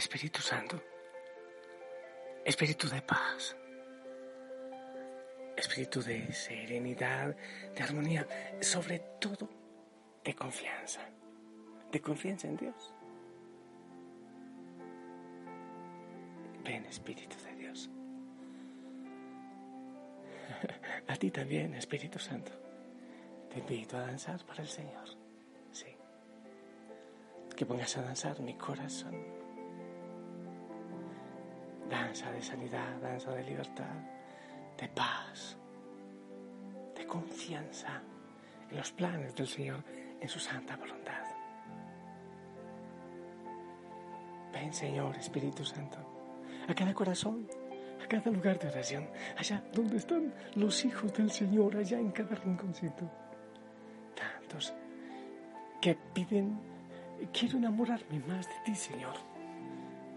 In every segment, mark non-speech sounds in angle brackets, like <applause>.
Espíritu Santo, Espíritu de paz, Espíritu de serenidad, de armonía, sobre todo de confianza, de confianza en Dios. Ven Espíritu de Dios. <laughs> A ti también, Espíritu Santo. Te invito a danzar para el Señor. Sí. Que pongas a danzar mi corazón danza de sanidad, danza de libertad, de paz, de confianza en los planes del Señor, en su santa voluntad. Ven, Señor, Espíritu Santo, a cada corazón, a cada lugar de oración, allá donde están los hijos del Señor, allá en cada rinconcito. Tantos que piden, quiero enamorarme más de ti, Señor.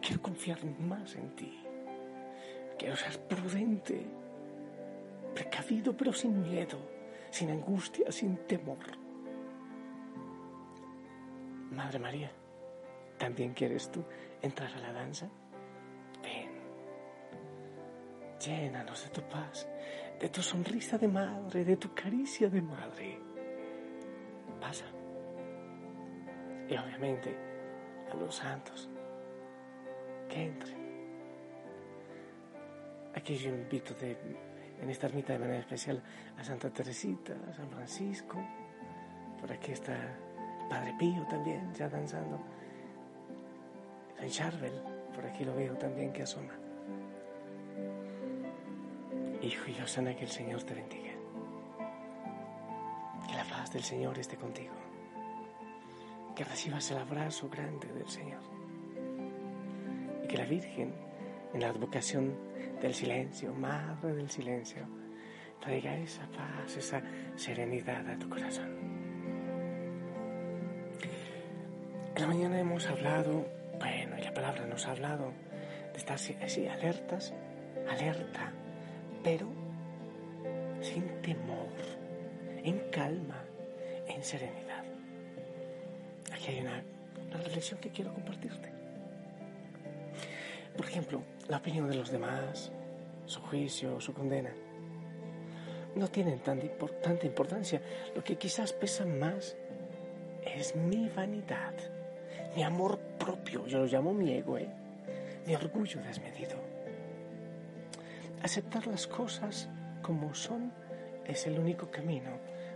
Quiero confiar más en ti. Quiero ser prudente, precavido pero sin miedo, sin angustia, sin temor. Madre María, ¿también quieres tú entrar a la danza? Ven, llénanos de tu paz, de tu sonrisa de madre, de tu caricia de madre. Pasa. Y obviamente a los santos que entren Aquí yo invito de, en esta ermita de manera especial a Santa Teresita, a San Francisco. Por aquí está Padre Pío también, ya danzando. San Charbel, por aquí lo veo también que asoma. Hijo y Osana, que el Señor te bendiga. Que la paz del Señor esté contigo. Que recibas el abrazo grande del Señor. Y que la Virgen, en la advocación del silencio, madre del silencio, traiga esa paz, esa serenidad a tu corazón. En la mañana hemos hablado, bueno, y la palabra nos ha hablado de estar así alertas, alerta, pero sin temor, en calma, en serenidad. Aquí hay una, una reflexión que quiero compartirte. Por ejemplo, la opinión de los demás, su juicio, su condena, no tienen tan tanta importancia. Lo que quizás pesa más es mi vanidad, mi amor propio, yo lo llamo mi ego, ¿eh? mi orgullo desmedido. Aceptar las cosas como son es el único camino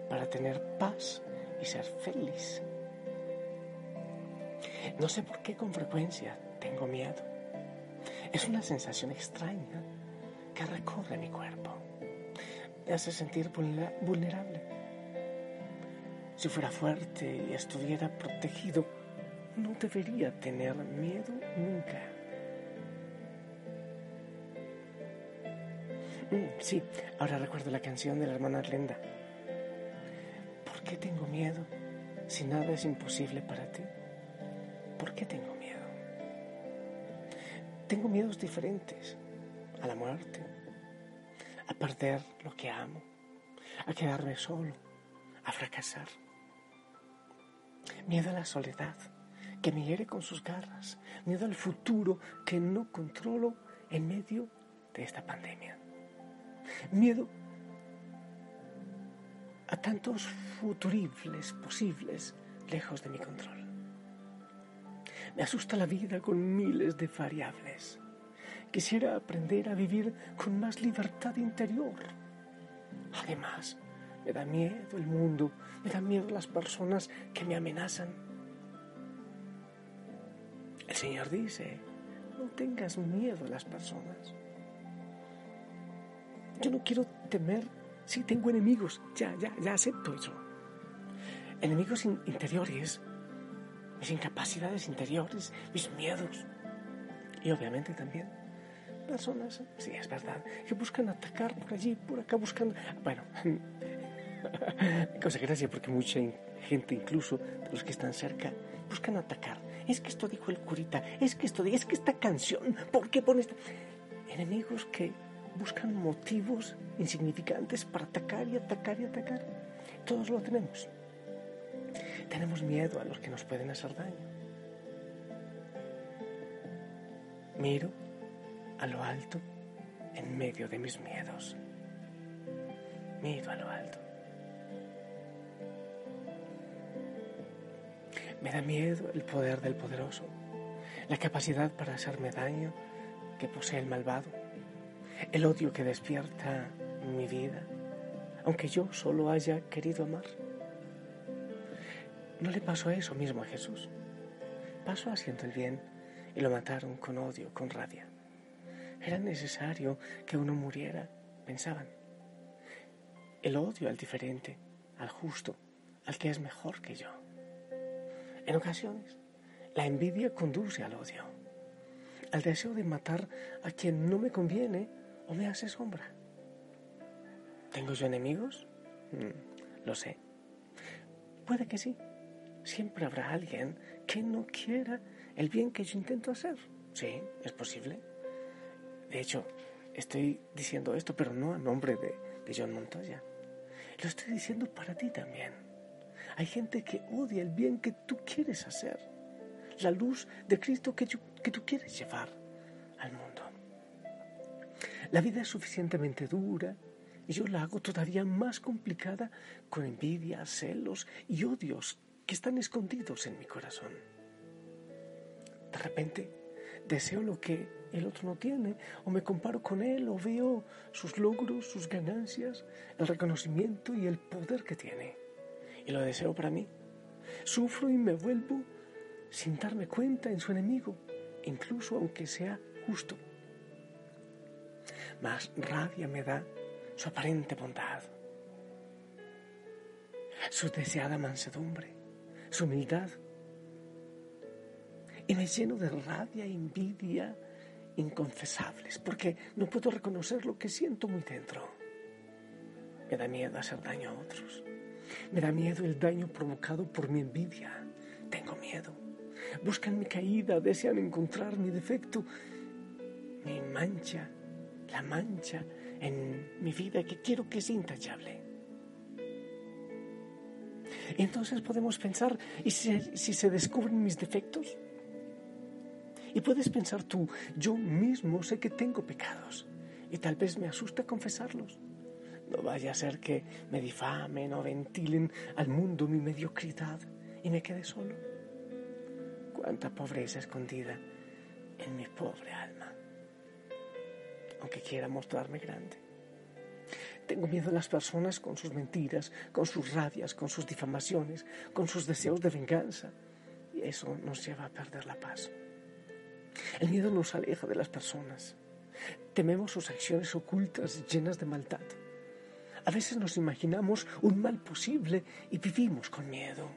para tener paz y ser feliz. No sé por qué con frecuencia tengo miedo es una sensación extraña que recorre mi cuerpo. Me hace sentir vulnerable. Si fuera fuerte y estuviera protegido, no debería tener miedo nunca. Mm, sí, ahora recuerdo la canción de la hermana Glenda. ¿Por qué tengo miedo si nada es imposible para ti? ¿Por qué tengo tengo miedos diferentes a la muerte, a perder lo que amo, a quedarme solo, a fracasar. Miedo a la soledad que me hiere con sus garras, miedo al futuro que no controlo en medio de esta pandemia. Miedo a tantos futuribles posibles lejos de mi control. Me asusta la vida con miles de variables. Quisiera aprender a vivir con más libertad interior. Además, Me da miedo el mundo, me da miedo las personas que me amenazan. El Señor dice, no tengas miedo a las personas. Yo no quiero temer si tengo enemigos, ya, ya, ya acepto eso. Enemigos interiores, mis incapacidades interiores, mis miedos. Y obviamente también personas, sí, es verdad, que buscan atacar por allí, por acá, buscando... Bueno, <laughs> cosa gracia porque mucha gente, incluso de los que están cerca, buscan atacar. Es que esto dijo el curita, es que esto, es que esta canción, ¿por qué pones? Enemigos que buscan motivos insignificantes para atacar y atacar y atacar. Todos lo tenemos. Tenemos miedo a los que nos pueden hacer daño. Miro a lo alto en medio de mis miedos. Miro a lo alto. Me da miedo el poder del poderoso, la capacidad para hacerme daño que posee el malvado, el odio que despierta mi vida, aunque yo solo haya querido amar. No le pasó eso mismo a Jesús. Pasó haciendo el bien y lo mataron con odio, con rabia. Era necesario que uno muriera, pensaban. El odio al diferente, al justo, al que es mejor que yo. En ocasiones, la envidia conduce al odio, al deseo de matar a quien no me conviene o me hace sombra. ¿Tengo yo enemigos? Mm, lo sé. Puede que sí. Siempre habrá alguien que no quiera el bien que yo intento hacer. Sí, es posible. De hecho, estoy diciendo esto, pero no a nombre de, John Montoya. Lo estoy diciendo para ti también. Hay gente que odia el bien que tú quieres hacer, la luz de Cristo que, que tú quieres llevar al mundo. La vida es suficientemente dura y yo la hago todavía más complicada con envidia, celos y odios que están escondidos en mi corazón. De repente deseo lo que el otro no tiene, o me comparo con él, o veo sus logros, sus ganancias, el reconocimiento y el poder que tiene y lo deseo para mí. Sufro y me vuelvo sin darme cuenta en su enemigo, incluso aunque sea justo. Más rabia me da su aparente bondad, su deseada mansedumbre, su humildad. Y me lleno de rabia e envidia inconfesables, porque no puedo reconocer lo que siento muy dentro. Me da miedo hacer daño a otros. Me da miedo el daño provocado por mi envidia. Tengo miedo. Buscan mi caída, desean encontrar mi defecto, mi mancha, la mancha en mi vida que quiero que sea intachable. Entonces podemos pensar, ¿y si, si se descubren mis defectos? Y puedes pensar tú, yo mismo sé que tengo pecados y tal vez me asusta confesarlos. No vaya a ser que me difamen o ventilen al mundo mi mediocridad y me quede solo. Cuánta pobreza escondida en mi pobre alma, aunque quiera mostrarme grande. Tengo miedo a las personas con sus mentiras, con sus rabias, con sus difamaciones, con sus deseos de venganza. Y eso nos lleva a perder la paz. El miedo nos aleja de las personas. Tememos sus acciones ocultas llenas de maldad. A veces nos imaginamos un mal posible y vivimos con miedo.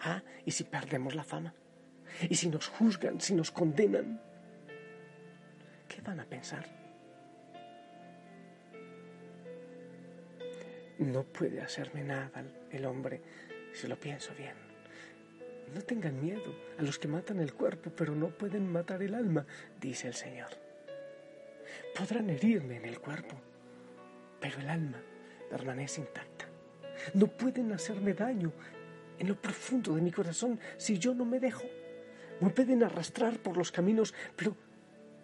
Ah, ¿y si perdemos la fama? ¿Y si nos juzgan, si nos condenan? ¿Qué van a pensar? No puede hacerme nada el hombre si lo pienso bien. No tengan miedo a los que matan el cuerpo, pero no pueden matar el alma, dice el Señor. Podrán herirme en el cuerpo, pero el alma permanece intacta. No pueden hacerme daño en lo profundo de mi corazón si yo no me dejo. Me pueden arrastrar por los caminos, pero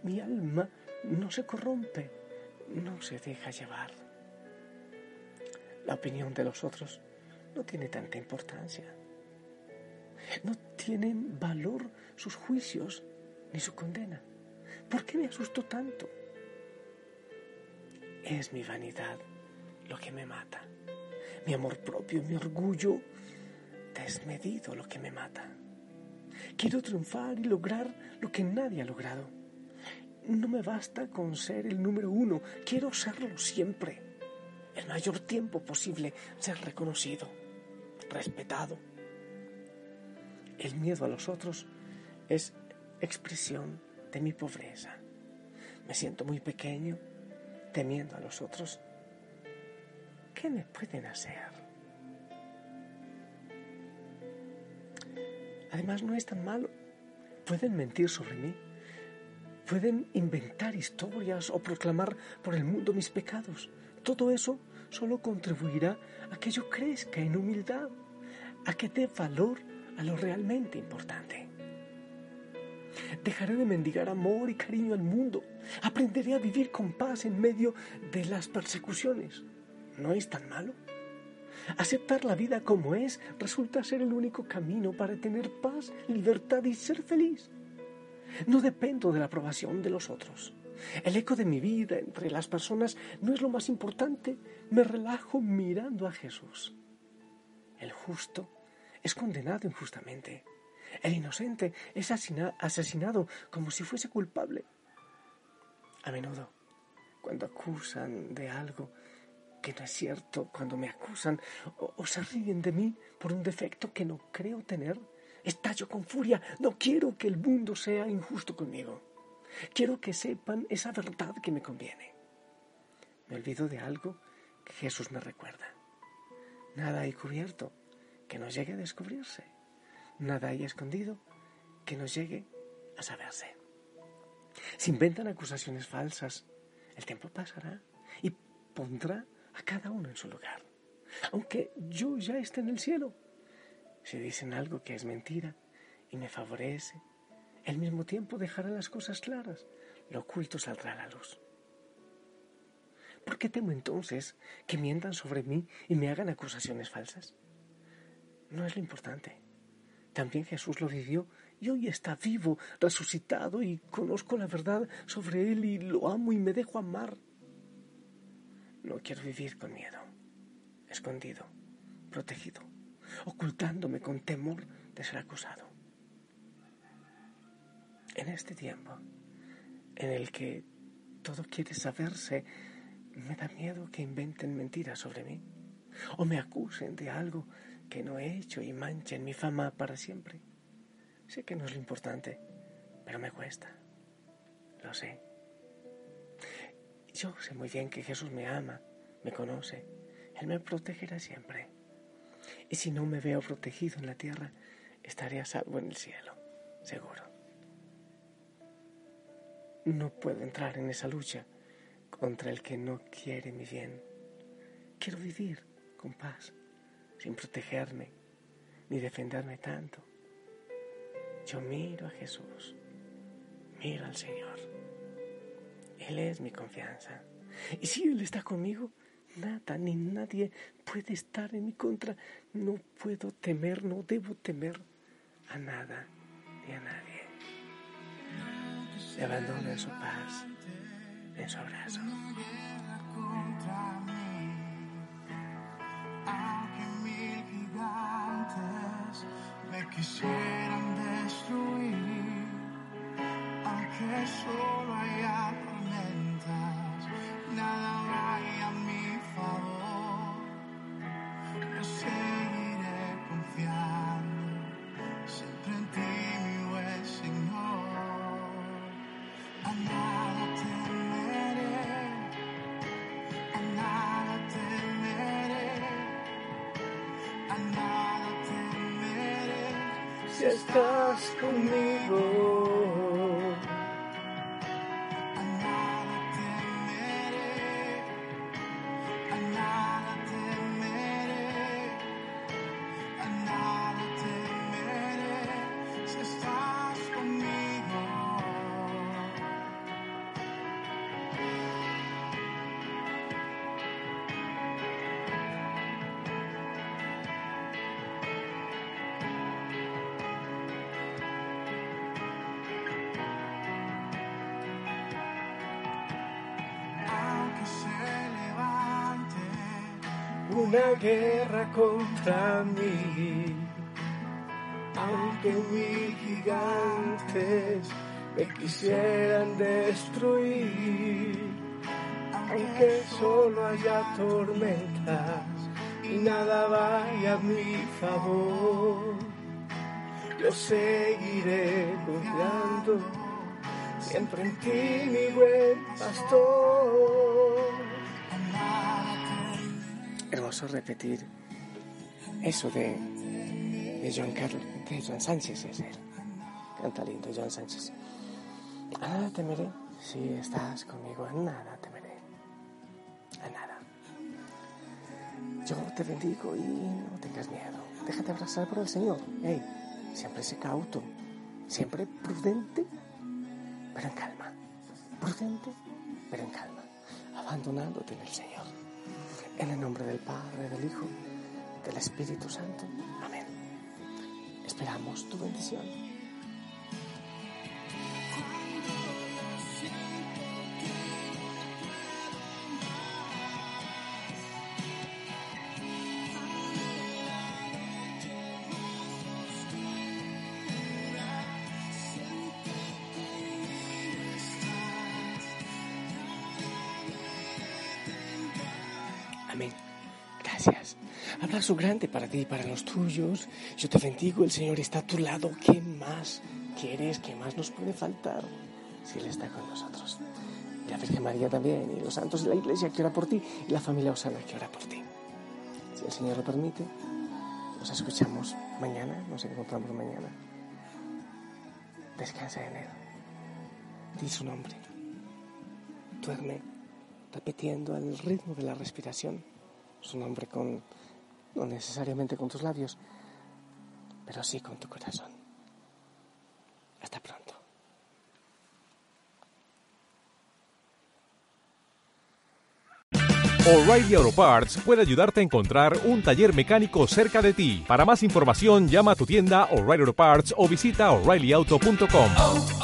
mi alma no se corrompe, no se deja llevar. La opinión de los otros no tiene tanta importancia. No tienen valor sus juicios ni su condena. ¿Por qué me asusto tanto? Es mi vanidad lo que me mata. mi amor propio, mi orgullo desmedido lo que me mata. Quiero triunfar y lograr lo que nadie ha logrado. No me basta con ser el número uno, quiero serlo siempre. El mayor tiempo posible, ser reconocido, respetado. El miedo a los otros es expresión de mi pobreza. Me siento muy pequeño, temiendo a los otros. ¿Qué me pueden hacer? Además, no es tan malo. Pueden mentir sobre mí. Pueden inventar historias o proclamar por el mundo mis pecados. Todo eso solo contribuirá a que yo crezca en humildad, a que dé valor a lo realmente importante. Dejaré de mendigar amor y cariño al mundo. Aprenderé a vivir con paz en medio de las persecuciones. ¿No es tan malo? Aceptar la vida como es resulta ser el único camino para tener paz, libertad y ser feliz. No dependo de la aprobación de los otros. El eco de mi vida entre las personas no es lo más importante. Me relajo mirando a Jesús. El justo es condenado injustamente. El inocente es asesinado como si fuese culpable. A menudo, cuando acusan de algo que no es cierto, cuando me acusan o, se ríen de mí por un defecto que no creo tener, estallo con furia. No quiero que el mundo sea injusto conmigo. Quiero que sepan esa verdad que me conviene. Me olvido de algo que Jesús me recuerda. Nada hay cubierto que no llegue a descubrirse nada hay escondido que no llegue a saberse. Se inventan acusaciones falsas. El tiempo pasará y pondrá a cada uno en su lugar. Aunque yo ya esté en el cielo. Si dicen algo que es mentira y me favorece, al mismo tiempo dejará las cosas claras. Lo oculto saldrá a la luz. ¿Por qué temo entonces que mientan sobre mí y me hagan acusaciones falsas? No es lo importante. También Jesús lo vivió y hoy está vivo, resucitado y conozco la verdad sobre Él y lo amo y me dejo amar. No quiero vivir con miedo, escondido, protegido, ocultándome con temor de ser acusado. En este tiempo en el que todo quiere saberse, me da miedo que inventen mentiras sobre mí o me acusen de algo que no he hecho y manchen mi fama para siempre. Sé que no es lo importante, pero me cuesta. Lo sé. Yo sé muy bien que Jesús me ama, me conoce. Él me protegerá siempre. Y si no me veo protegido en la tierra, estaré a salvo en el cielo, seguro. No puedo entrar en esa lucha contra el que no quiere mi bien. Quiero vivir con paz sin protegerme ni defenderme tanto. Yo miro a Jesús, miro al Señor. Él es mi confianza. Y si Él está conmigo, nada ni nadie puede estar en mi contra. No puedo temer, no debo temer a nada ni a nadie. Me abandono en su paz, en su abrazo. quisieran destruir, aunque solo estás conmigo. Una guerra contra mí. Aunque mis gigantes me quisieran destruir, aunque solo haya tormentas y nada vaya a mi favor, yo seguiré confiando siempre en ti, mi buen pastor. Hermoso repetir eso de, de John Carlos, de John Sánchez es él. Canta lindo John Sánchez. A nada temeré si estás conmigo, a nada temeré. A nada. Yo te bendigo y no tengas miedo. Déjate abrazar por el Señor. Hey, siempre sé cauto, siempre prudente, pero en calma. Prudente, pero en calma. Abandonándote en el Señor. En el nombre del Padre, del Hijo, del Espíritu Santo. Amén. Esperamos tu bendición. Amén. Gracias. Abrazo grande para ti y para los tuyos. Yo te bendigo, el Señor está a tu lado. ¿Qué más quieres? ¿Qué más nos puede faltar si Él está con nosotros? Y la Virgen María también, y los santos de la Iglesia que ora por ti, y la familia Osana que ora por ti. Si el Señor lo permite, nos escuchamos mañana, nos encontramos mañana. Descansa en Él. Di su nombre. Duerme repitiendo el ritmo de la respiración, su nombre con, no necesariamente con tus labios, pero sí con tu corazón. Hasta pronto. O'Reilly Auto Parts puede ayudarte a encontrar un taller mecánico cerca de ti. Para más información, llama a tu tienda O'Reilly Auto Parts o visita oreillyauto.com.